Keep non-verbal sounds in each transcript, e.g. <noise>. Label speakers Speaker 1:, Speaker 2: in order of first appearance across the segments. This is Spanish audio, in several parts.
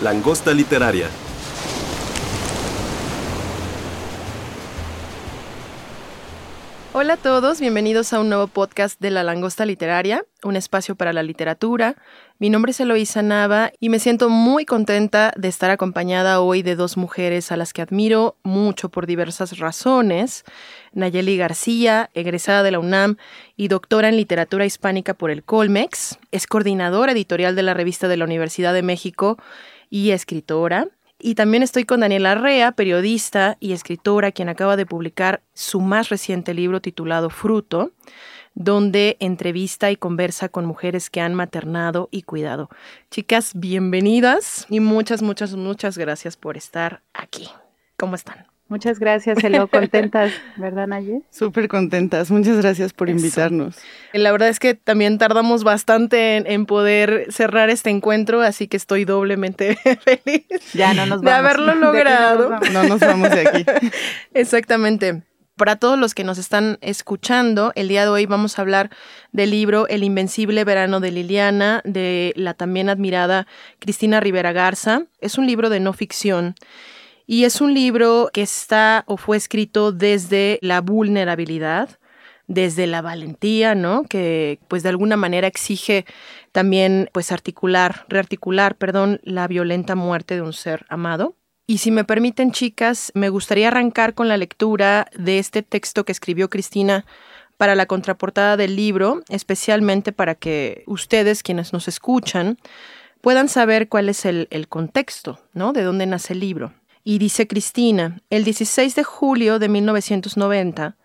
Speaker 1: Langosta literaria.
Speaker 2: Hola a todos, bienvenidos a un nuevo podcast de La Langosta Literaria, un espacio para la literatura. Mi nombre es Eloísa Nava y me siento muy contenta de estar acompañada hoy de dos mujeres a las que admiro mucho por diversas razones. Nayeli García, egresada de la UNAM y doctora en literatura hispánica por el Colmex, es coordinadora editorial de la revista de la Universidad de México y escritora. Y también estoy con Daniela Arrea, periodista y escritora, quien acaba de publicar su más reciente libro titulado Fruto, donde entrevista y conversa con mujeres que han maternado y cuidado. Chicas, bienvenidas y muchas, muchas, muchas gracias por estar aquí. ¿Cómo están?
Speaker 3: Muchas gracias, Elo. <laughs> Contentas, ¿verdad, Naye?
Speaker 4: Súper contentas. Muchas gracias por invitarnos.
Speaker 2: La verdad es que también tardamos bastante en, poder cerrar este encuentro, así que estoy doblemente <laughs> feliz
Speaker 3: ya no nos vamos.
Speaker 2: de haberlo logrado.
Speaker 4: no nos vamos de aquí. <laughs>
Speaker 2: Exactamente. Para todos los que nos están escuchando, el día de hoy vamos a hablar del libro El Invencible Verano de Liliana, de la también admirada Cristina Rivera Garza. Es un libro de no ficción y es un libro que está o fue escrito desde la vulnerabilidad, desde la valentía, ¿no? Que pues de alguna manera exige también pues articular, rearticular, perdón, la violenta muerte de un ser amado. Y si me permiten, chicas, me gustaría arrancar con la lectura de este texto que escribió Cristina para la contraportada del libro, especialmente para que ustedes, quienes nos escuchan, puedan saber cuál es el, el contexto, ¿no? De dónde nace el libro. Y dice Cristina, el 16 de julio de 1990,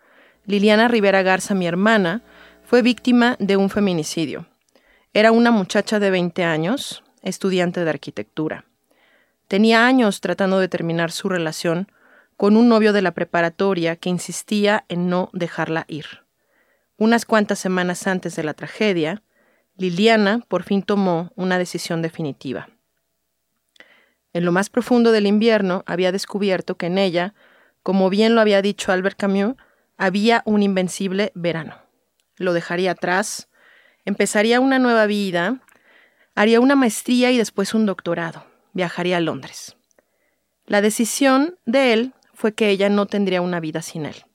Speaker 2: Liliana Rivera Garza, mi hermana, fue víctima de un feminicidio. Era una muchacha de 20 años, estudiante de arquitectura. Tenía años tratando de terminar su relación con un novio de la preparatoria que insistía en no dejarla ir. Unas cuantas semanas antes de la tragedia, Liliana por fin tomó una decisión definitiva. En lo más profundo del invierno había descubierto que en ella, como bien lo había dicho Albert Camus, había un invencible verano. Lo dejaría atrás, empezaría una nueva vida, haría una maestría y después un doctorado, viajaría a Londres. La decisión de él fue que ella no tendría una vida sin él.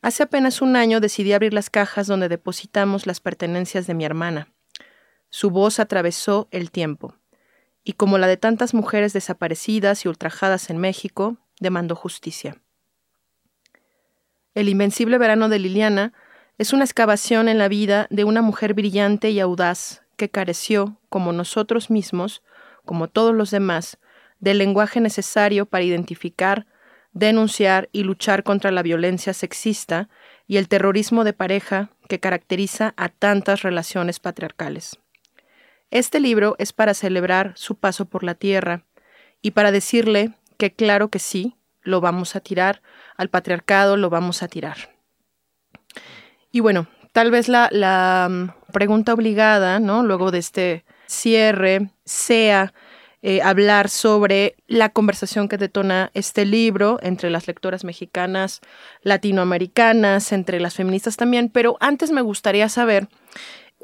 Speaker 2: Hace apenas un año decidí abrir las cajas donde depositamos las pertenencias de mi hermana. Su voz atravesó el tiempo y como la de tantas mujeres desaparecidas y ultrajadas en México, demandó justicia. El invencible verano de Liliana es una excavación en la vida de una mujer brillante y audaz que careció, como nosotros mismos, como todos los demás, del lenguaje necesario para identificar, denunciar y luchar contra la violencia sexista y el terrorismo de pareja que caracteriza a tantas relaciones patriarcales. Este libro es para celebrar su paso por la tierra y para decirle que claro que sí, lo vamos a tirar, al patriarcado lo vamos a tirar. Y bueno, tal vez la, mm, pregunta obligada, ¿no? Luego de este cierre, sea eh, hablar sobre la conversación que detona este libro entre las lectoras mexicanas, latinoamericanas, entre las feministas también, pero antes me gustaría saber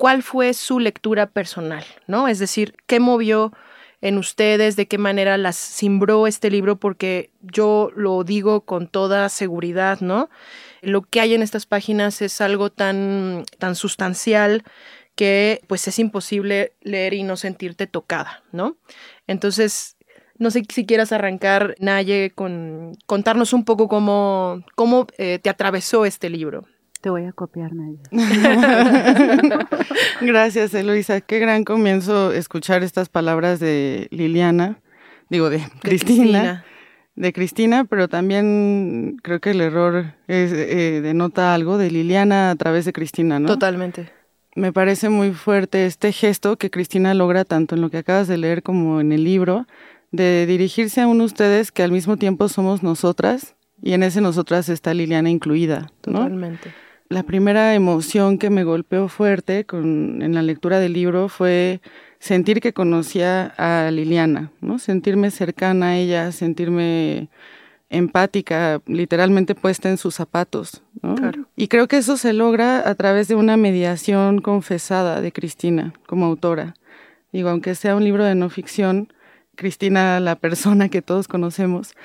Speaker 2: cuál fue su lectura personal, ¿no? Es decir, qué movió en ustedes, de qué manera las cimbró este libro, porque yo lo digo con toda seguridad, ¿no? Lo que hay en estas páginas es algo tan, tan sustancial que pues es imposible leer y no sentirte tocada, ¿no? Entonces, no sé si quieras arrancar, Naye, con contarnos un poco cómo, cómo eh, te atravesó este libro.
Speaker 3: Te voy a copiar, Naya. <laughs>
Speaker 4: Gracias, Eloisa. Qué gran comienzo escuchar estas palabras de Liliana, digo, de, Cristina, De Cristina, pero también creo que el error es, eh, denota algo de Liliana a través de Cristina, ¿no?
Speaker 2: Totalmente.
Speaker 4: me parece muy fuerte este gesto que Cristina logra tanto en lo que acabas de leer como en el libro, de dirigirse a uno de ustedes que al mismo tiempo somos nosotras y en ese nosotras está Liliana incluida.
Speaker 2: Totalmente.
Speaker 4: La primera emoción que me golpeó fuerte con, en la lectura del libro fue sentir que conocía a Liliana, ¿no? sentirme cercana a ella, sentirme empática, literalmente puesta en sus zapatos. Y creo que eso se logra a través de una mediación confesada de Cristina como autora. Digo, aunque sea un libro de no ficción, Cristina, la persona que todos conocemos,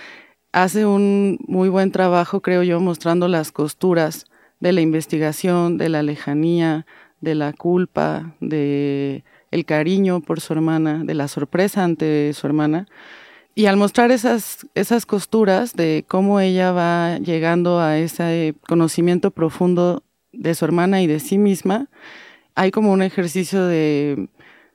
Speaker 4: hace un muy buen trabajo, creo yo, mostrando las costuras de la investigación, de la lejanía, de la culpa, de el cariño por su hermana, de la sorpresa ante su hermana, y al mostrar esas, esas costuras de cómo ella va llegando a ese conocimiento profundo de su hermana y de sí misma, hay como un ejercicio de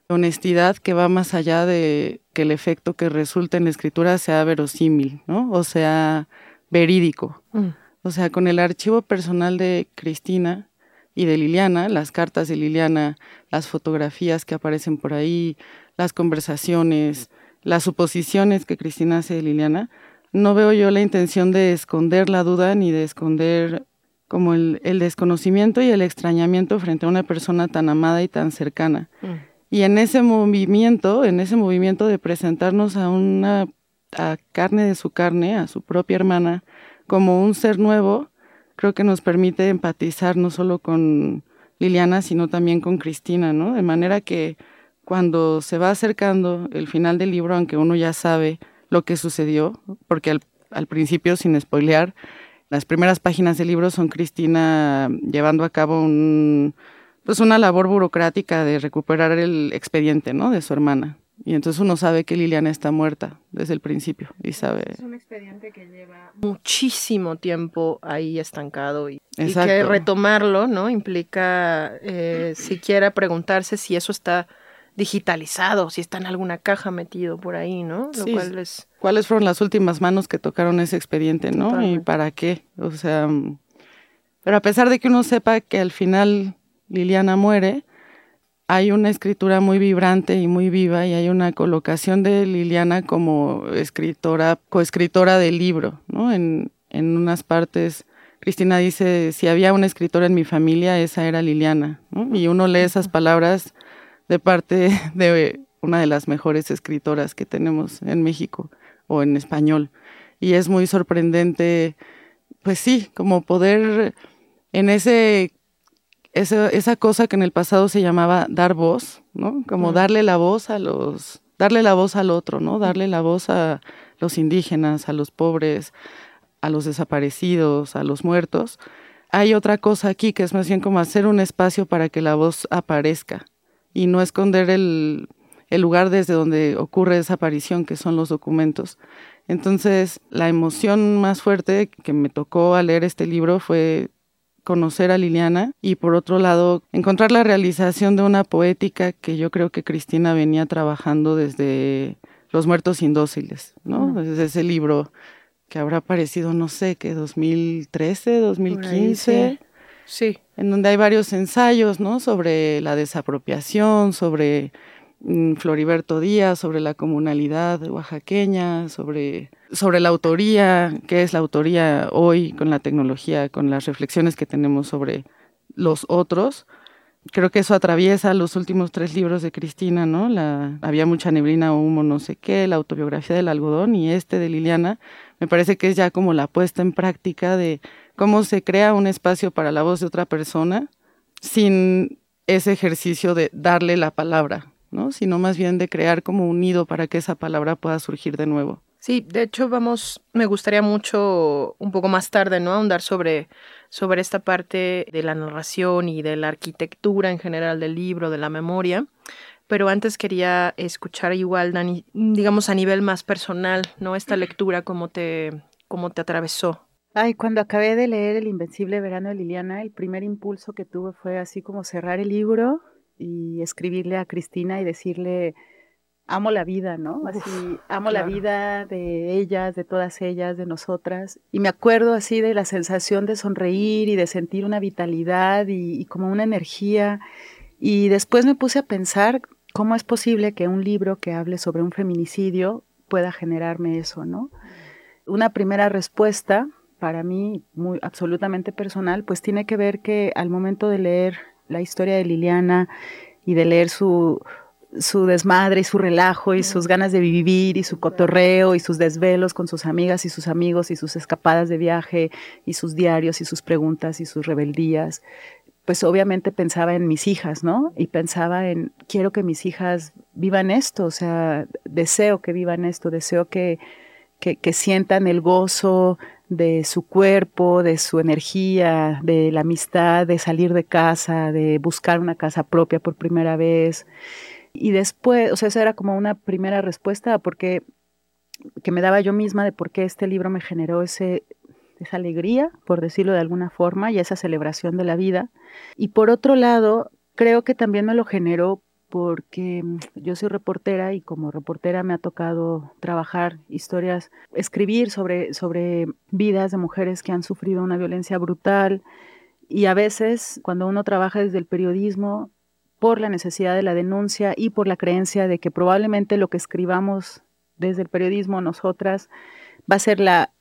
Speaker 4: honestidad que va más allá de que el efecto que resulta en la escritura sea verosímil, ¿no? O sea, verídico. Mm. O sea, con el archivo personal de Cristina y de Liliana, las cartas de Liliana, las fotografías que aparecen por ahí, las conversaciones, las suposiciones que Cristina hace de Liliana, no veo yo la intención de esconder la duda ni de esconder como el, desconocimiento y el extrañamiento frente a una persona tan amada y tan cercana. Mm. Y en ese movimiento, en ese movimiento de presentarnos a una a carne de su carne, a su propia hermana, como un ser nuevo, creo que nos permite empatizar no solo con Liliana, sino también con Cristina, ¿no? De manera que cuando se va acercando el final del libro, aunque uno ya sabe lo que sucedió, porque al, principio, sin spoilear, las primeras páginas del libro son Cristina llevando a cabo un, pues una labor burocrática de recuperar el expediente, ¿no? De su hermana. Y entonces uno sabe que Liliana está muerta desde el principio y sabe.
Speaker 2: Es un expediente que lleva muchísimo tiempo ahí estancado y, que retomarlo, ¿no? Implica eh, siquiera preguntarse si eso está digitalizado, si está en alguna caja metido por ahí, ¿no?
Speaker 4: Lo cual es... ¿Cuáles fueron las últimas manos que tocaron ese expediente, no? ¿Y para qué? O sea, pero a pesar de que uno sepa que al final Liliana muere, hay una escritura muy vibrante y muy viva y hay una colocación de Liliana como escritora, coescritora del libro, ¿no? En, en unas partes, Cristina dice, si había una escritora en mi familia, esa era Liliana, ¿no? Y uno lee esas palabras de parte <laughs> de una de las mejores escritoras que tenemos en México o en español. Y es muy sorprendente, pues sí, como poder en ese, esa cosa que en el pasado se llamaba dar voz, ¿no? Como darle la voz a los, darle la voz al otro, ¿no? Darle la voz a los indígenas, a los pobres, a los desaparecidos, a los muertos. Hay otra cosa aquí que es más bien como hacer un espacio para que la voz aparezca, y no esconder el, lugar desde donde ocurre esa aparición, que son los documentos. Entonces, la emoción más fuerte que me tocó al leer este libro fue conocer a Liliana y por otro lado encontrar la realización de una poética que yo creo que Cristina venía trabajando desde Los muertos indóciles, ¿no? Desde ese libro que habrá aparecido, no sé, que 2013, 2015.
Speaker 2: Sí.
Speaker 4: En donde hay varios ensayos, ¿no? Sobre la desapropiación, sobre Floriberto Díaz, sobre la comunalidad oaxaqueña, sobre, sobre la autoría, qué es la autoría hoy con la tecnología, con las reflexiones que tenemos sobre los otros. Creo que eso atraviesa los últimos tres libros de Cristina, ¿no? La, había mucha neblina, humo, no sé qué, la autobiografía del algodón y este de Liliana. Me parece que es ya como la puesta en práctica de cómo se crea un espacio para la voz de otra persona sin ese ejercicio de darle la palabra, ¿no? Sino más bien de crear como un nido para que esa palabra pueda surgir de nuevo.
Speaker 2: Sí, de hecho, vamos, me gustaría mucho un poco más tarde, ¿no? Ahondar sobre, sobre esta parte de la narración y de la arquitectura en general del libro, de la memoria. Pero antes quería escuchar igual, Dani, digamos a nivel más personal, ¿no? Esta lectura, cómo te, cómo te atravesó.
Speaker 3: Ay, cuando acabé de leer El Invencible Verano de Liliana, el primer impulso que tuve fue así como cerrar el libro y escribirle a Cristina y decirle, amo la vida, ¿no? Así, amo la vida de ellas, de todas ellas, de nosotras. Y me acuerdo así de la sensación de sonreír y de sentir una vitalidad y, como una energía Y después me puse a pensar cómo es posible que un libro que hable sobre un feminicidio pueda generarme eso, ¿no? Una primera respuesta para mí, muy absolutamente personal, pues tiene que ver que al momento de leer la historia de Liliana y de leer su, su desmadre y su relajo y sus ganas de vivir y su cotorreo y sus desvelos con sus amigas y sus amigos y sus escapadas de viaje y sus diarios y sus preguntas y sus rebeldías, pues obviamente pensaba en mis hijas, ¿no? Y pensaba en, quiero que mis hijas vivan esto, o sea, deseo que vivan esto, deseo que, que, que sientan el gozo de su cuerpo, de su energía, de la amistad, de salir de casa, de buscar una casa propia por primera vez. Y después, o sea, esa era como una primera respuesta porque que me daba yo misma de por qué este libro me generó ese, esa alegría, por decirlo de alguna forma, y esa celebración de la vida. Y por otro lado, creo que también me lo generó porque yo soy reportera y como reportera me ha tocado trabajar historias, escribir sobre, sobre vidas de mujeres que han sufrido una violencia brutal. Y a veces, cuando uno trabaja desde el periodismo, por la necesidad de la denuncia y por la creencia de que probablemente lo que escribamos desde el periodismo nosotras va a ser la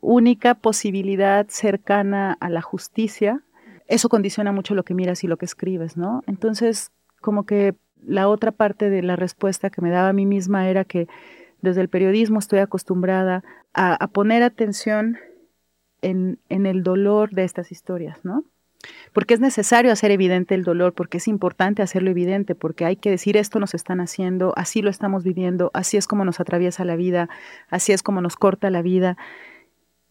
Speaker 3: única posibilidad cercana a la justicia, eso condiciona mucho lo que miras y lo que escribes, ¿no? Entonces, como que la otra parte de la respuesta que me daba a mí misma era que desde el periodismo estoy acostumbrada a, poner atención en, en el dolor de estas historias, ¿no? porque es necesario hacer evidente el dolor, porque es importante hacerlo evidente, porque hay que decir esto nos están haciendo, así lo estamos viviendo, así es como nos atraviesa la vida, así es como nos corta la vida.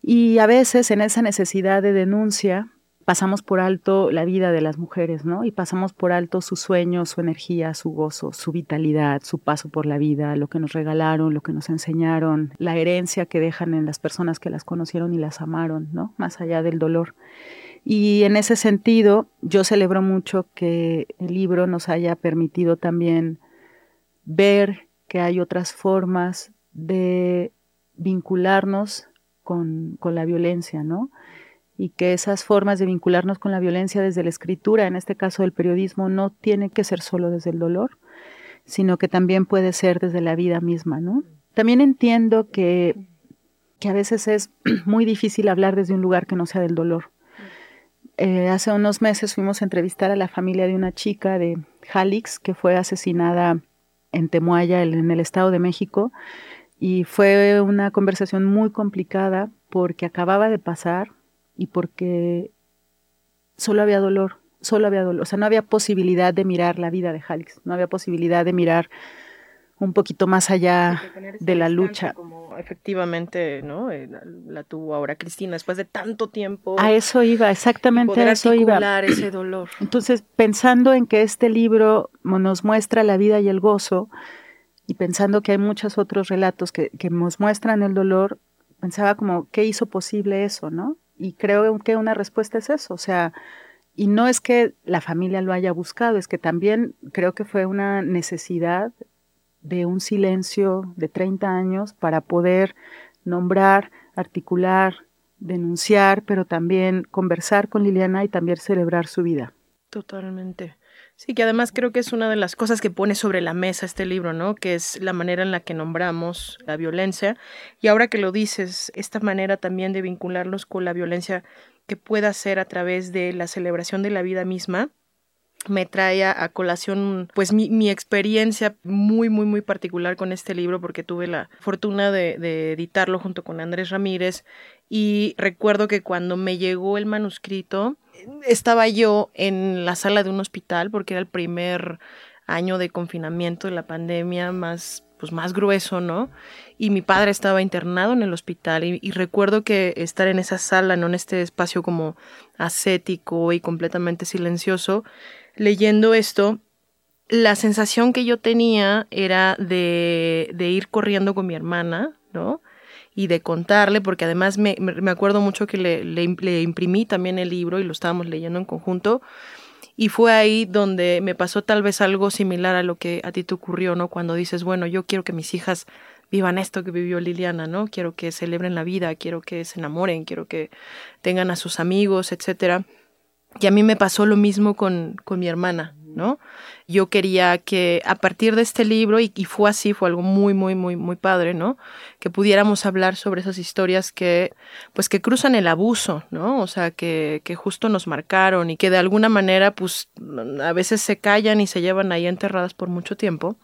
Speaker 3: Y a veces en esa necesidad de denuncia pasamos por alto la vida de las mujeres, ¿no? Y pasamos por alto su sueño, su energía, su gozo, su vitalidad, su paso por la vida, lo que nos regalaron, lo que nos enseñaron, la herencia que dejan en las personas que las conocieron y las amaron, ¿no? Más allá del dolor. Y en ese sentido, yo celebro mucho que el libro nos haya permitido también ver que hay otras formas de vincularnos con, la violencia, ¿no? Y que esas formas de vincularnos con la violencia desde la escritura, en este caso del periodismo, no tiene que ser solo desde el dolor, sino que también puede ser desde la vida misma, ¿no? También entiendo que, que a veces es <clears throat> muy difícil hablar desde un lugar que no sea del dolor eh, hace unos meses fuimos a entrevistar a la familia de una chica de Jalix que fue asesinada en Temuaya, en el Estado de México, y fue una conversación muy complicada porque acababa de pasar y porque solo había dolor, solo había dolor, o sea, no había posibilidad de mirar la vida de Jalix, no había posibilidad de mirar un poquito más allá de la lucha.
Speaker 2: Como efectivamente, ¿no? Eh, la, tuvo ahora Cristina después de tanto tiempo.
Speaker 3: A eso iba, exactamente a eso iba.
Speaker 2: ese dolor.
Speaker 3: Entonces, pensando en que este libro nos muestra la vida y el gozo, y pensando que hay muchos otros relatos que, que nos muestran el dolor, pensaba como, ¿qué hizo posible eso, no? Y creo que una respuesta es eso, o sea, y no es que la familia lo haya buscado, es que también creo que fue una necesidad de un silencio de 30 años para poder nombrar, articular, denunciar, pero también conversar con Liliana y también celebrar su vida.
Speaker 2: Totalmente. Sí, que además creo que es una de las cosas que pone sobre la mesa este libro, ¿no? Que es la manera en la que nombramos la violencia. Y ahora que lo dices, esta manera también de vincularnos con la violencia que pueda ser a través de la celebración de la vida misma, me trae a, colación pues mi, experiencia muy muy muy particular con este libro porque tuve la fortuna de, de, editarlo junto con Andrés Ramírez y recuerdo que cuando me llegó el manuscrito estaba yo en la sala de un hospital porque era el primer año de confinamiento de la pandemia más pues más grueso, ¿no? Y mi padre estaba internado en el hospital y, recuerdo que estar en esa sala, no en este espacio como ascético y completamente silencioso, leyendo esto, la sensación que yo tenía era de, de ir corriendo con mi hermana, ¿no? Y de contarle, porque además me, me acuerdo mucho que le, le, imprimí también el libro y lo estábamos leyendo en conjunto. Y fue ahí donde me pasó tal vez algo similar a lo que a ti te ocurrió, ¿no? Cuando dices, bueno, yo quiero que mis hijas vivan esto que vivió Liliana, ¿no? Quiero que celebren la vida, quiero que se enamoren, quiero que tengan a sus amigos, etcétera. Y a mí me pasó lo mismo con, con mi hermana, ¿no? Yo quería que a partir de este libro, y, fue así, fue algo muy, muy, muy, muy padre, ¿no? Que pudiéramos hablar sobre esas historias que, pues, que cruzan el abuso, ¿no? O sea, que, que justo nos marcaron y que de alguna manera, pues, a veces se callan y se llevan ahí enterradas por mucho tiempo.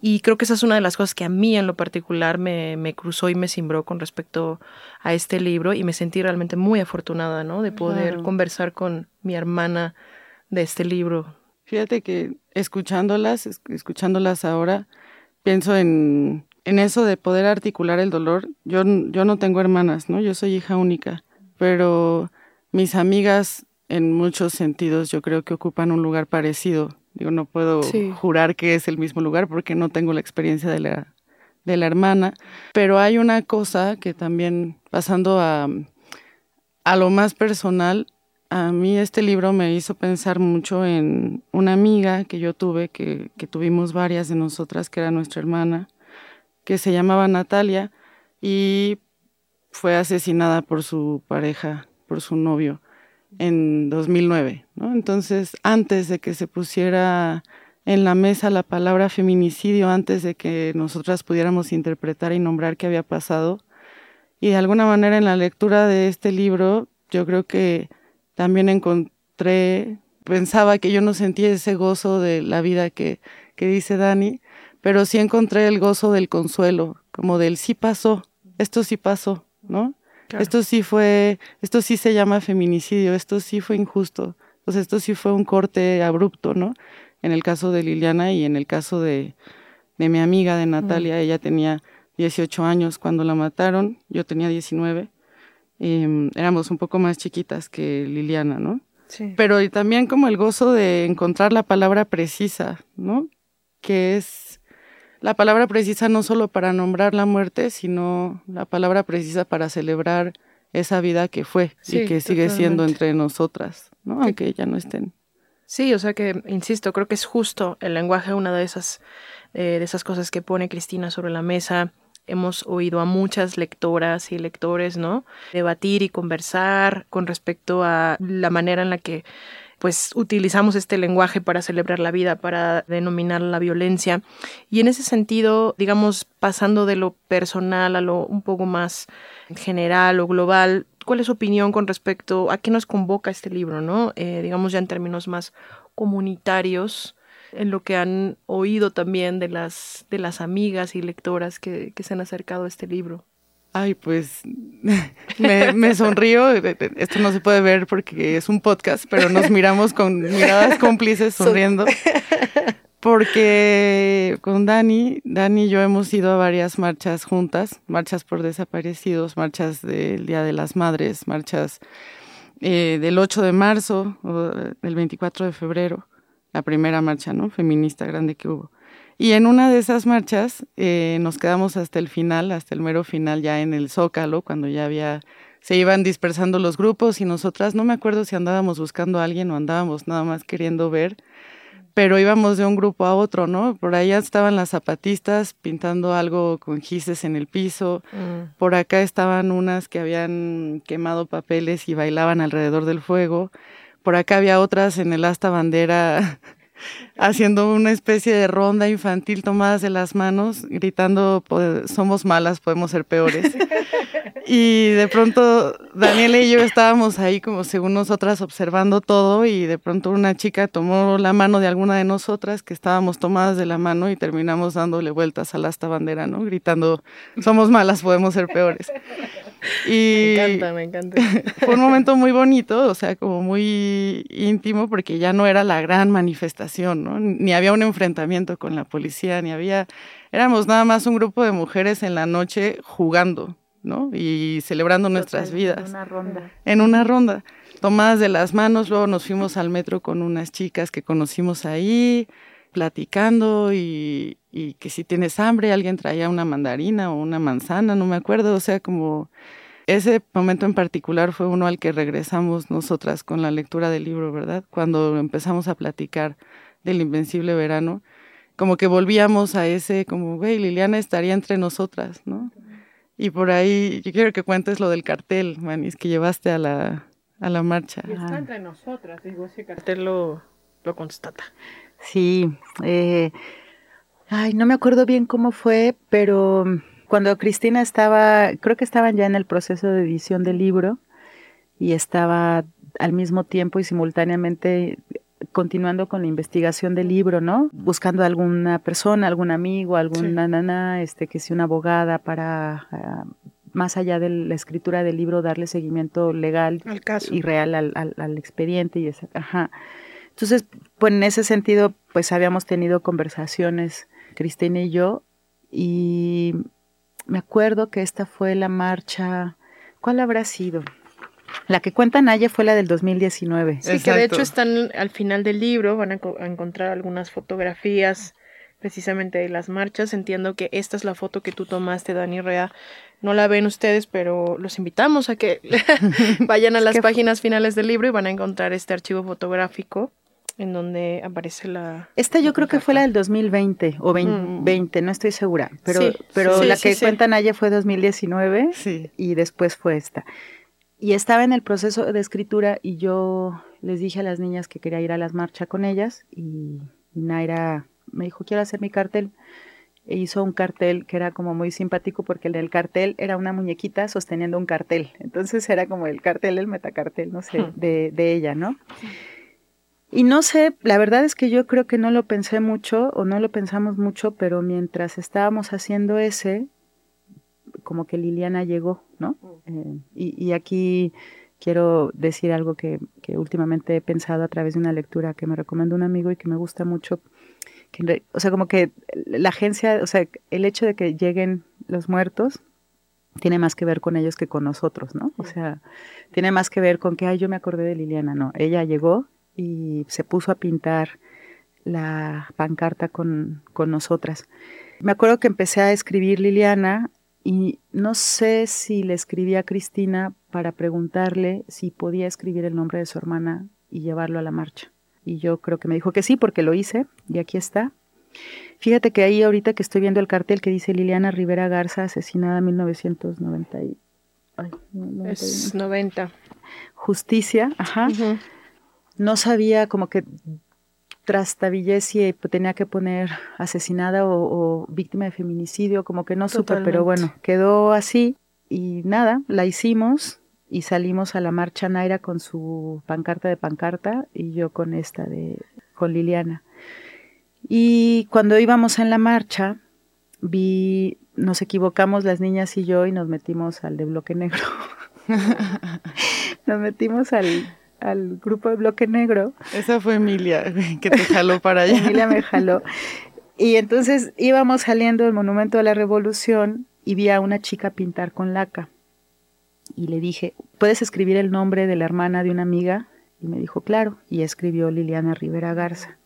Speaker 2: Y creo que esa es una de las cosas que a mí en lo particular me, me cruzó y me cimbró con respecto a este libro y me sentí realmente muy afortunada, ¿no? De poder conversar con mi hermana de este libro.
Speaker 4: Fíjate que escuchándolas, escuchándolas ahora, pienso en, en eso de poder articular el dolor. Yo, yo no tengo hermanas, ¿no? Yo soy hija única, pero mis amigas en muchos sentidos yo creo que ocupan un lugar parecido. Digo, no puedo jurar que es el mismo lugar porque no tengo la experiencia de la, de la hermana, pero hay una cosa que también, pasando a, a lo más personal, a mí este libro me hizo pensar mucho en una amiga que yo tuve, que, tuvimos varias de nosotras, que era nuestra hermana, que se llamaba Natalia y fue asesinada por su pareja, por su novio, en 2009. ¿no? Entonces, antes de que se pusiera en la mesa la palabra feminicidio, antes de que nosotras pudiéramos interpretar y nombrar qué había pasado, y de alguna manera en la lectura de este libro, yo creo que también encontré, pensaba que yo no sentía ese gozo de la vida que, que dice Dani, pero sí encontré el gozo del consuelo, como del sí pasó, esto sí pasó, ¿no? Esto sí fue, esto sí se llama feminicidio, esto sí fue injusto, pues esto sí fue un corte abrupto, ¿no? En el caso de Liliana y en el caso de, de mi amiga, de Natalia, ella tenía 18 años cuando la mataron, yo tenía 19 Em, éramos un poco más chiquitas que Liliana, ¿no? Sí. Pero también como el gozo de encontrar la palabra precisa, ¿no? Que es la palabra precisa no solo para nombrar la muerte, sino la palabra precisa para celebrar esa vida que fue y que sigue siendo entre nosotras, ¿no? Aunque ya no estén.
Speaker 2: Sí, o sea que, insisto, creo que es justo el lenguaje una de esas, eh, de esas cosas que pone Cristina sobre la mesa hemos oído a muchas lectoras y lectores, ¿no? Debatir y conversar con respecto a la manera en la que pues utilizamos este lenguaje para celebrar la vida, para denominar la violencia. Y en ese sentido, digamos, pasando de lo personal a lo un poco más general o global, ¿cuál es su opinión con respecto a qué nos convoca este libro, no? Eh, digamos ya en términos más comunitarios, en lo que han oído también de las, de las amigas y lectoras que, que se han acercado a este libro.
Speaker 4: Ay, pues <laughs> me, me, sonrío. Esto no se puede ver porque es un podcast, pero nos miramos con miradas cómplices <laughs> sonriendo. Porque con Dani, Dani y yo hemos ido a varias marchas juntas, marchas por desaparecidos, marchas del Día de las Madres, marchas eh, del 8 de marzo o del 24 de febrero la primera marcha ¿no? feminista grande que hubo. Y en una de esas marchas eh, nos quedamos hasta el final, hasta el mero final, ya en el Zócalo, cuando ya había, se iban dispersando los grupos y nosotras, no me acuerdo si andábamos buscando a alguien o andábamos nada más queriendo ver, pero íbamos de un grupo a otro, ¿no? Por allá estaban las zapatistas pintando algo con gises en el piso, mm. por acá estaban unas que habían quemado papeles y bailaban alrededor del fuego, por acá había otras en el asta bandera <laughs> haciendo una especie de ronda infantil tomadas de las manos, gritando, somos malas, podemos ser peores. <laughs> Y de pronto Daniela y yo estábamos ahí como según nosotras observando todo y de pronto una chica tomó la mano de alguna de nosotras que estábamos tomadas de la mano y terminamos dándole vueltas al asta bandera, ¿no? Gritando, somos malas, podemos ser peores.
Speaker 2: Y me encanta, me encanta. <laughs>
Speaker 4: Fue un momento muy bonito, o sea, como muy íntimo, porque ya no era la gran manifestación, ¿no? Ni había un enfrentamiento con la policía, ni había... Éramos nada más un grupo de mujeres en la noche jugando, ¿no? Y celebrando nuestras vidas.
Speaker 3: En una ronda.
Speaker 4: En una ronda. Tomadas de las manos, luego nos fuimos al metro con unas chicas que conocimos ahí, platicando y, y que si tienes hambre, alguien traía una mandarina o una manzana, no me acuerdo, o sea, como ese momento en particular fue uno al que regresamos nosotras con la lectura del libro, ¿verdad? Cuando empezamos a platicar del invencible verano, como que volvíamos a ese, como, güey, Liliana estaría entre nosotras, ¿no? Y por ahí, yo quiero que cuentes lo del cartel, Manis, que llevaste a la, a la marcha.
Speaker 2: está entre nosotras, digo, ese cartel lo, lo constata.
Speaker 3: Sí, eh, ay, no me acuerdo bien cómo fue, pero cuando Cristina estaba, creo que estaban ya en el proceso de edición del libro y estaba al mismo tiempo y simultáneamente continuando con la investigación del libro, ¿no? Buscando a alguna persona, algún amigo, alguna nana, este, que sea una abogada para, ah, más allá de la escritura del libro, darle seguimiento legal y real al, expediente y esa, ajá. Entonces, pues en ese sentido, pues habíamos tenido conversaciones, Cristina y yo, y me acuerdo que esta fue la marcha, ¿cuál habrá sido? La que cuenta Naya fue la del 2019.
Speaker 2: Sí, que de hecho están al final del libro, van a, encontrar algunas fotografías precisamente de las marchas. Entiendo que esta es la foto que tú tomaste, Dani Rea. No la ven ustedes, pero los invitamos a que <laughs> vayan a las páginas finales del libro y van a encontrar este archivo fotográfico en donde aparece la...
Speaker 3: Esta yo creo que fue la del 2020 o 20, no estoy segura, pero, pero la que cuenta Naya fue 2019 y después fue esta. Y estaba en el proceso de escritura y yo les dije a las niñas que quería ir a las marchas con ellas y Naira me dijo, quiero hacer mi cartel. E hizo un cartel que era como muy simpático porque el del cartel era una muñequita sosteniendo un cartel. Entonces era como el cartel, el metacartel, no sé, de, de ella, ¿no? Y no sé, la verdad es que yo creo que no lo pensé mucho o no lo pensamos mucho, pero mientras estábamos haciendo ese, como que Liliana llegó, ¿no? Eh, y, aquí quiero decir algo que, últimamente he pensado a través de una lectura que me recomendó un amigo y que me gusta mucho. Que, o sea, como que la agencia, o sea, el hecho de que lleguen los muertos tiene más que ver con ellos que con nosotros, ¿no? O sea, tiene más que ver con que, ay, yo me acordé de Liliana, no. Ella llegó y se puso a pintar la pancarta con, con nosotras. Me acuerdo que empecé a escribir Liliana y no sé si le escribí a Cristina para preguntarle si podía escribir el nombre de su hermana y llevarlo a la marcha. Y yo creo que me dijo que sí, porque lo hice, y aquí está. Fíjate que ahí ahorita que estoy viendo el cartel que dice Liliana Rivera Garza, asesinada en 1990.
Speaker 2: es 90.
Speaker 3: Justicia, ajá. No sabía como que trastabillé si tenía que poner asesinada o, víctima de feminicidio, como que no supe, pero bueno, quedó así y nada, la hicimos y salimos a la marcha Naira con su pancarta de pancarta y yo con esta de con Liliana. Y cuando íbamos en la marcha, vi, nos equivocamos las niñas y yo y nos metimos al de bloque negro. <laughs> <laughs> nos metimos al al grupo de Bloque Negro.
Speaker 4: Esa fue Emilia, <laughs> que te jaló para allá.
Speaker 3: Emilia me jaló. Y entonces íbamos saliendo del Monumento de la Revolución y vi a una chica pintar con laca. Y le dije, ¿puedes escribir el nombre de la hermana de una amiga? Y me dijo, claro. Y escribió Liliana Rivera Garza.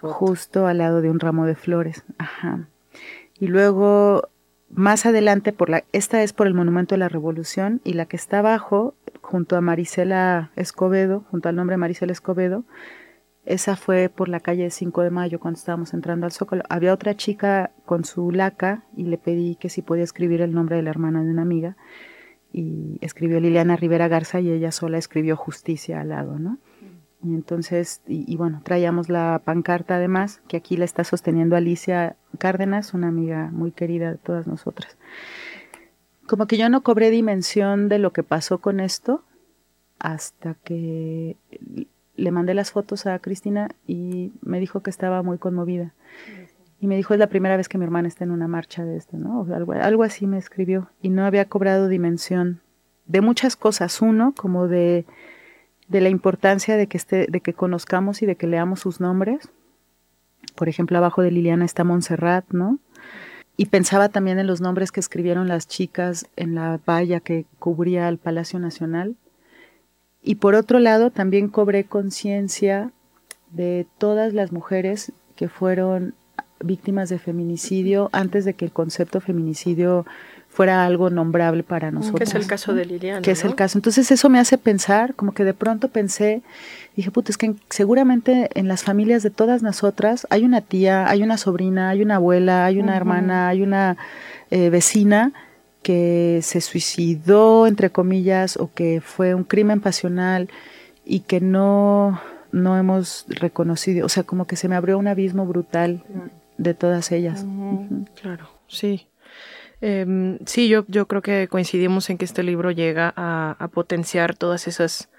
Speaker 3: Justo al lado de un ramo de flores. Ajá. Y luego, más adelante, por la, esta es por el Monumento de la Revolución, y la que está abajo junto a Marisela Escobedo, junto al nombre Marisela Escobedo. Esa fue por la calle 5 de Mayo cuando estábamos entrando al Zócalo. Había otra chica con su laca y le pedí que si podía escribir el nombre de la hermana de una amiga. Y escribió Liliana Rivera Garza y ella sola escribió Justicia al lado, ¿no? Y entonces, y, bueno, traíamos la pancarta además, que aquí la está sosteniendo Alicia Cárdenas, una amiga muy querida de todas nosotras como que yo no cobré dimensión de lo que pasó con esto hasta que le mandé las fotos a Cristina y me dijo que estaba muy conmovida. Y me dijo, es la primera vez que mi hermana está en una marcha de esto, ¿no? algo, algo así me escribió. Y no había cobrado dimensión de muchas cosas. Uno, como de, de la importancia de que, esté, de que conozcamos y de que leamos sus nombres. Por ejemplo, abajo de Liliana está Montserrat, ¿no? Y pensaba también en los nombres que escribieron las chicas en la valla que cubría el Palacio Nacional. Y por otro lado, también cobré conciencia de todas las mujeres que fueron víctimas de feminicidio antes de que el concepto feminicidio fuera algo nombrable para nosotros. Que
Speaker 2: es el caso de Liliana.
Speaker 3: Que es el caso. Entonces eso me hace pensar, como que de pronto pensé, dije, puta, es que seguramente en las familias de todas nosotras hay una tía, hay una sobrina, hay una abuela, hay una hermana, hay una eh, vecina que se suicidó, entre comillas, o que fue un crimen pasional y que no no hemos reconocido, o sea, como que se me abrió un abismo brutal de todas ellas.
Speaker 2: Claro, sí. Em, sí, yo, yo creo que coincidimos en que este libro llega a, potenciar todas esas,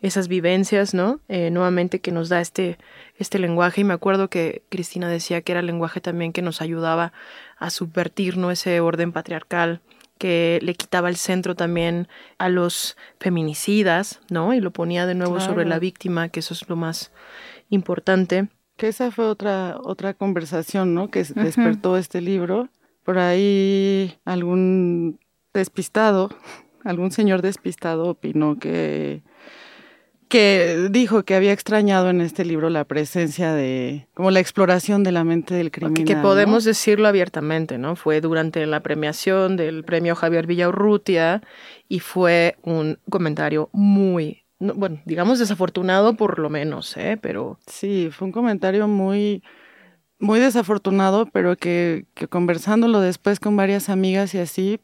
Speaker 2: esas vivencias, ¿no? Eh, nuevamente que nos da este, este lenguaje. Y me acuerdo que Cristina decía que era el lenguaje también que nos ayudaba a subvertir ¿no? ese orden patriarcal que le quitaba el centro también a los feminicidas, ¿no? Y lo ponía de nuevo sobre la víctima, que eso es lo más importante.
Speaker 4: Que esa fue otra, otra conversación, ¿no? Que despertó este libro. Por ahí algún despistado, algún señor despistado opinó que que dijo que había extrañado en este libro la presencia de, como la exploración de la mente del criminal.
Speaker 2: Que podemos decirlo abiertamente, ¿no? Fue durante la premiación del premio Javier Villaurrutia y fue un comentario muy, bueno, digamos desafortunado por lo menos, ¿eh? Pero...
Speaker 4: Sí, fue un comentario muy, muy desafortunado, pero que, que conversándolo después con varias amigas y así,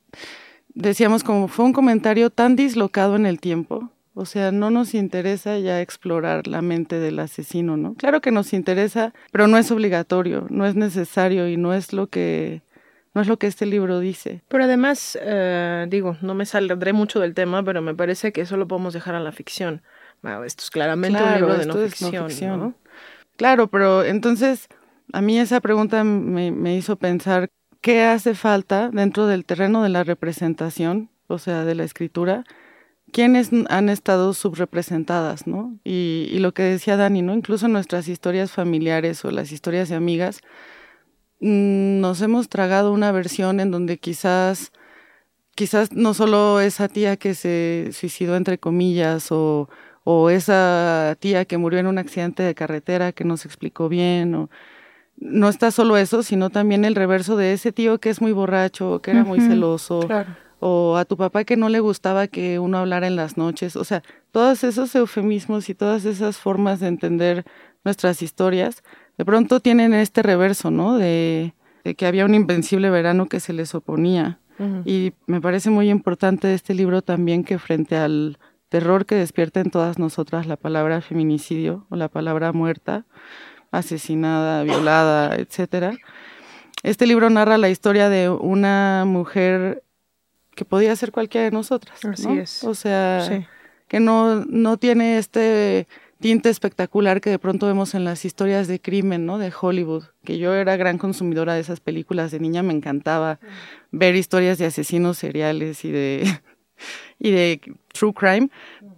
Speaker 4: decíamos como fue un comentario tan dislocado en el tiempo o sea, no nos interesa ya explorar la mente del asesino, ¿no? Claro que nos interesa, pero no es obligatorio, no es necesario y no es lo que no es lo que este libro dice.
Speaker 2: Pero además, eh, digo, no me saldré mucho del tema, pero me parece que eso lo podemos dejar a la ficción. Bueno, esto es claramente un libro de no ficción, no
Speaker 4: Claro, pero entonces a mí esa pregunta me, hizo pensar qué hace falta dentro del terreno de la representación, o sea, de la escritura, quiénes han estado subrepresentadas, ¿no? Y, lo que decía Dani, ¿no? Incluso nuestras historias familiares o las historias de amigas, mm, nos hemos tragado una versión en donde quizás, quizás no solo esa tía que se suicidó entre comillas o, o esa tía que murió en un accidente de carretera que nos explicó bien o no está solo eso, sino también el reverso de ese tío que es muy borracho, que era muy celoso, claro o a tu papá que no le gustaba que uno hablara en las noches, o sea, todos esos eufemismos y todas esas formas de entender nuestras historias, de pronto tienen este reverso, ¿no? De, que había un invencible verano que se les oponía. Y me parece muy importante este libro también que frente al terror que despierta en todas nosotras la palabra feminicidio o la palabra muerta, asesinada, violada, etcétera. Este libro narra la historia de una mujer que podía ser cualquiera de nosotras. Así es. O sea, que no, no tiene este tinte espectacular que de pronto vemos en las historias de crimen, ¿no? De Hollywood, que yo era gran consumidora de esas películas de niña, me encantaba ver historias de asesinos seriales y de y de true crime,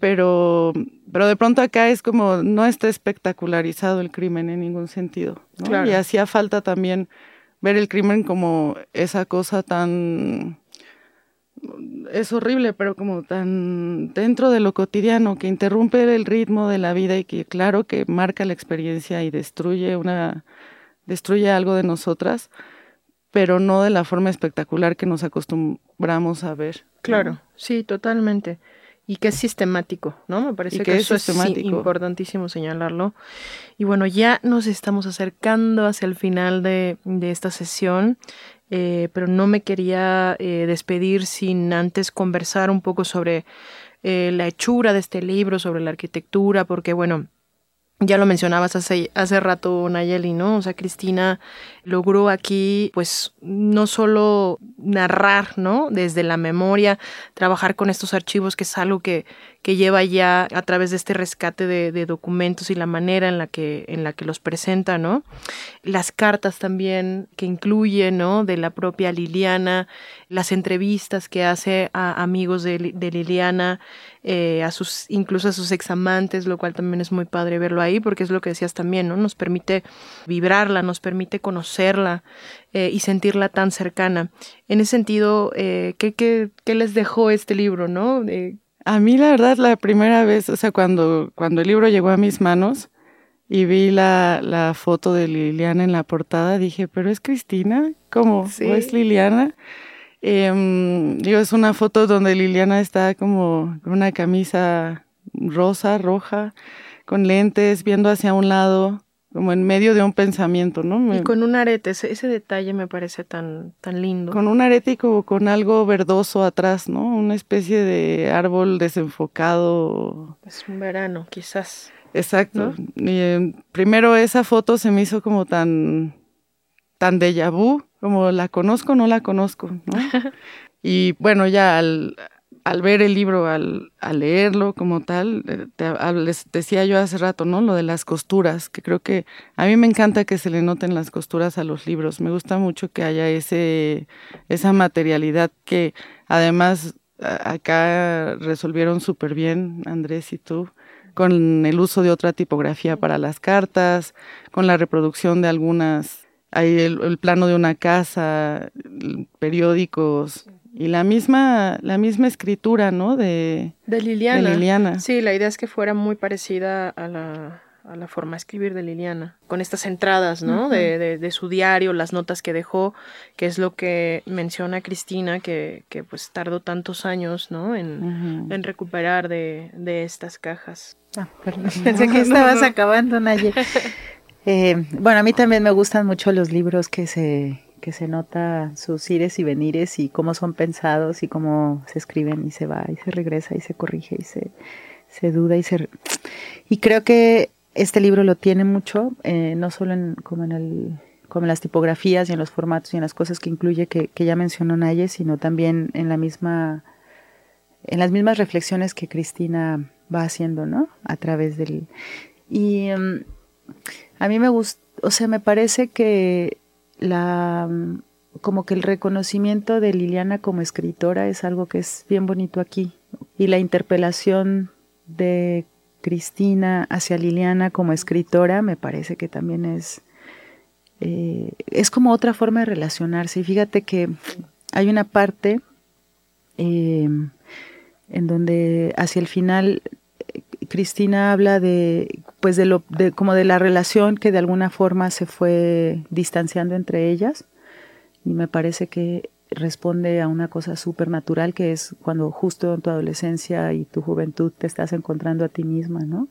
Speaker 4: pero pero de pronto acá es como no está espectacularizado el crimen en ningún sentido, Y hacía falta también ver el crimen como esa cosa tan es horrible, pero como tan dentro de lo cotidiano, que interrumpe el ritmo de la vida y que claro que marca la experiencia y destruye una, destruye algo de nosotras, pero no de la forma espectacular que nos acostumbramos a ver.
Speaker 2: Claro, sí, totalmente. Y que es sistemático, ¿no? Me parece que, eso es, importantísimo señalarlo. Y bueno, ya nos estamos acercando hacia el final de, de esta sesión. Eh, pero no me quería eh, despedir sin antes conversar un poco sobre eh, la hechura de este libro, sobre la arquitectura, porque bueno, ya lo mencionabas hace, hace rato, Nayeli, ¿no? O sea, Cristina logró aquí, pues, no solo narrar, ¿no? Desde la memoria, trabajar con estos archivos, que es algo que, que lleva ya a través de este rescate de, documentos y la manera en la que, en la que los presenta, ¿no? Las cartas también que incluye, ¿no? De la propia Liliana, las entrevistas que hace a amigos de, Liliana, eh, a sus, incluso a sus examantes, lo cual también es muy padre verlo ahí, porque es lo que decías también, ¿no? Nos permite vibrarla, nos permite conocerla eh, y sentirla tan cercana. En ese sentido, eh, ¿qué, qué, qué, les dejó este libro, no?
Speaker 4: A mí la verdad la primera vez, o sea, cuando, cuando el libro llegó a mis manos y vi la, la foto de Liliana en la portada, dije, pero es Cristina, ¿cómo? es Liliana? Em, digo, es una foto donde Liliana está como con una camisa rosa, roja, con lentes, viendo hacia un lado, como en medio de un pensamiento, ¿no?
Speaker 2: Y con un arete, ese, detalle me parece tan, tan lindo.
Speaker 4: Con un arete y como con algo verdoso atrás, ¿no? Una especie de árbol desenfocado.
Speaker 2: Es un verano, quizás.
Speaker 4: Exacto. Eh, primero esa foto se me hizo como tan, tan déjà vu, como la conozco, no la conozco, ¿no? <laughs> y bueno, ya al, al ver el libro, al, leerlo como tal, eh, te, les decía yo hace rato, ¿no? Lo de las costuras, que creo que a mí me encanta que se le noten las costuras a los libros. Me gusta mucho que haya ese, esa materialidad que además acá resolvieron súper bien, Andrés y tú, con el uso de otra tipografía para las cartas, con la reproducción de algunas, hay el plano de una casa, periódicos, y la misma, la misma escritura, ¿no? De,
Speaker 2: de, Liliana.
Speaker 4: de Liliana.
Speaker 2: Sí, la idea es que fuera muy parecida a la, a la forma de escribir de Liliana, con estas entradas, ¿no? de, de, de, su diario, las notas que dejó, que es lo que menciona Cristina, que, que pues tardó tantos años, ¿no? En, en recuperar de, de, estas cajas.
Speaker 3: Ah, perdón. Pensé que estabas acabando, Naye. <laughs> Eh, bueno, a mí también me gustan mucho los libros que se que se nota sus ires y venires y cómo son pensados y cómo se escriben y se va y se regresa y se corrige y se, se duda y se... Y creo que este libro lo tiene mucho, eh, no solo en, como en el como en las tipografías y en los formatos y en las cosas que incluye que, que ya mencionó Naye, sino también en la misma en las mismas reflexiones que Cristina va haciendo, ¿no? A través del y um, a mí me gusta, o sea, me parece que la como que el reconocimiento de Liliana como escritora es algo que es bien bonito aquí. Y la interpelación de Cristina hacia Liliana como escritora me parece que también es eh, es como otra forma de relacionarse. Y fíjate que hay una parte eh, en donde hacia el final Cristina habla de, pues de lo, de, como de la relación que de alguna forma se fue distanciando entre ellas. Y me parece que responde a una cosa súper natural que es cuando justo en tu adolescencia y tu juventud te estás encontrando a ti misma, ¿no?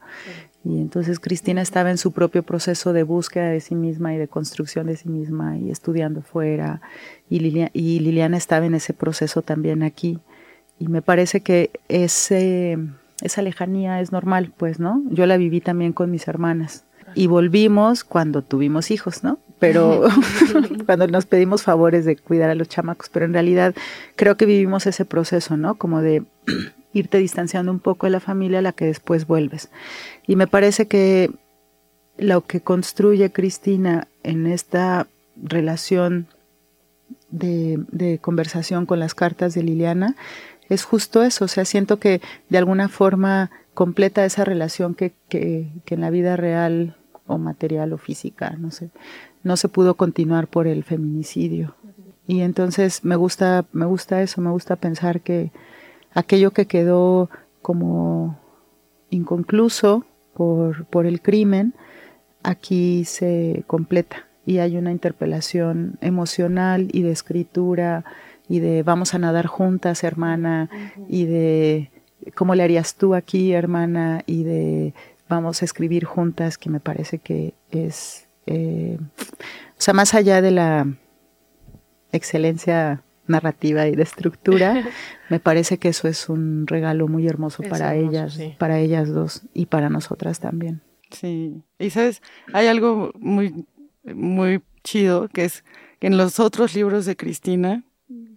Speaker 3: Y entonces Cristina estaba en su propio proceso de búsqueda de sí misma y de construcción de sí misma y estudiando fuera. Y, y Liliana estaba en ese proceso también aquí. Y me parece que ese esa lejanía es normal, pues, ¿no? Yo la viví también con mis hermanas. Y volvimos cuando tuvimos hijos, ¿no? Pero <laughs> cuando nos pedimos favores de cuidar a los chamacos, pero en realidad creo que vivimos ese proceso, ¿no? Como de <clears throat> irte distanciando un poco de la familia a la que después vuelves. Y me parece que lo que construye Cristina en esta relación de, de conversación con las cartas de Liliana es justo eso, o sea, siento que de alguna forma completa esa relación que, que, que en la vida real o material o física, no sé, no se pudo continuar por el feminicidio. Y entonces me gusta, me gusta eso, me gusta pensar que aquello que quedó como inconcluso por, por el crimen, aquí se completa y hay una interpelación emocional y de escritura y de vamos a nadar juntas, hermana, y de cómo le harías tú aquí, hermana, y de vamos a escribir juntas, que me parece que es, eh, o sea, más allá de la excelencia narrativa y de estructura, <laughs> me parece que eso es un regalo muy hermoso para ellas, para ellas dos y para nosotras también.
Speaker 4: Sí, y sabes, hay algo muy, muy chido que es que en los otros libros de Cristina,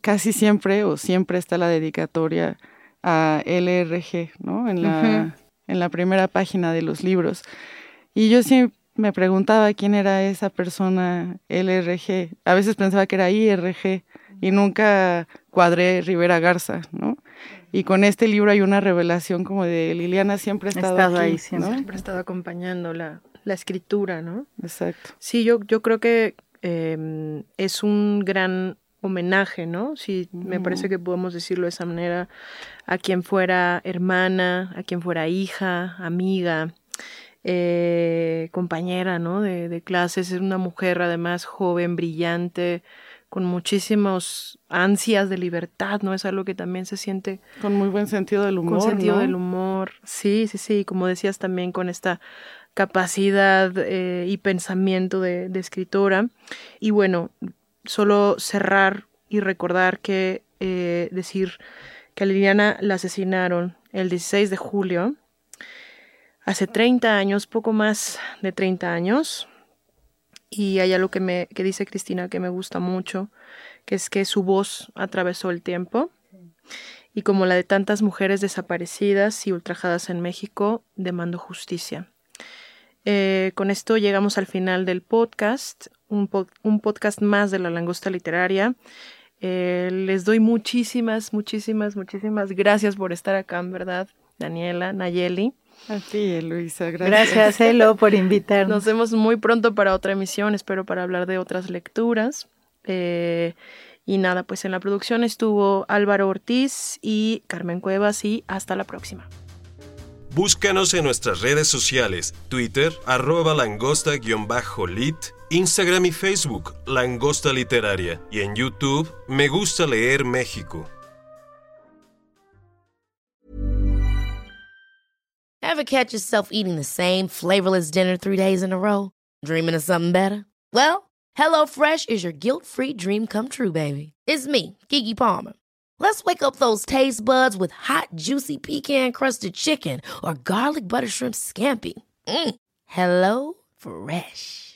Speaker 4: casi siempre o siempre está la dedicatoria a LRG, ¿no? En la, en la primera página de los libros. Y yo sí me preguntaba quién era esa persona LRG. A veces pensaba que era IRG y nunca cuadré Rivera Garza, ¿no? Y con este libro hay una revelación como de Liliana siempre ha estado, ahí,
Speaker 2: siempre. ha estado acompañando la, la, escritura, ¿no?
Speaker 4: Exacto.
Speaker 2: Sí, yo, yo creo que em, es un gran homenaje, ¿no? Sí, me parece que podemos decirlo de esa manera, a quien fuera hermana, a quien fuera hija, amiga, eh, compañera, ¿no? De, de, clases, es una mujer además joven, brillante, con muchísimos ansias de libertad, ¿no? Es algo que también se siente...
Speaker 4: Con muy buen sentido del humor.
Speaker 2: Con sentido
Speaker 4: ¿no?
Speaker 2: del humor, sí, sí, sí, como decías también con esta capacidad eh, y pensamiento de, de escritora. Y bueno, solo cerrar y recordar que eh, decir que a Liliana la asesinaron el 16 de julio hace 30 años, poco más de 30 años. Y hay algo que, me, que dice Cristina que me gusta mucho, que es que su voz atravesó el tiempo y como la de tantas mujeres desaparecidas y ultrajadas en México, demandó justicia. Eh, con esto llegamos al final del podcast, un, podcast más de la langosta literaria. Eh, les doy muchísimas, muchísimas, muchísimas gracias por estar acá, en verdad, Daniela, Nayeli.
Speaker 4: A ti, Luisa,
Speaker 3: gracias. Gracias, Elo, por <laughs> invitarnos.
Speaker 2: Nos vemos muy pronto para otra emisión, espero para hablar de otras lecturas. Eh, y nada, pues en la producción estuvo Álvaro Ortiz y Carmen Cuevas y hasta la próxima.
Speaker 1: Búscanos en nuestras redes sociales, Twitter, arroba langosta-lit, Instagram y Facebook, Langosta Literaria, y en YouTube, Me Gusta Leer México.
Speaker 5: Ever catch yourself eating the same flavorless dinner three days in a row? Dreaming of something better? Well, HelloFresh is your guilt-free dream come true, baby. It's me, Kiki Palmer. Let's wake up those taste buds with hot, juicy pecan crusted chicken or garlic butter shrimp scampi. Mm. Hello Fresh.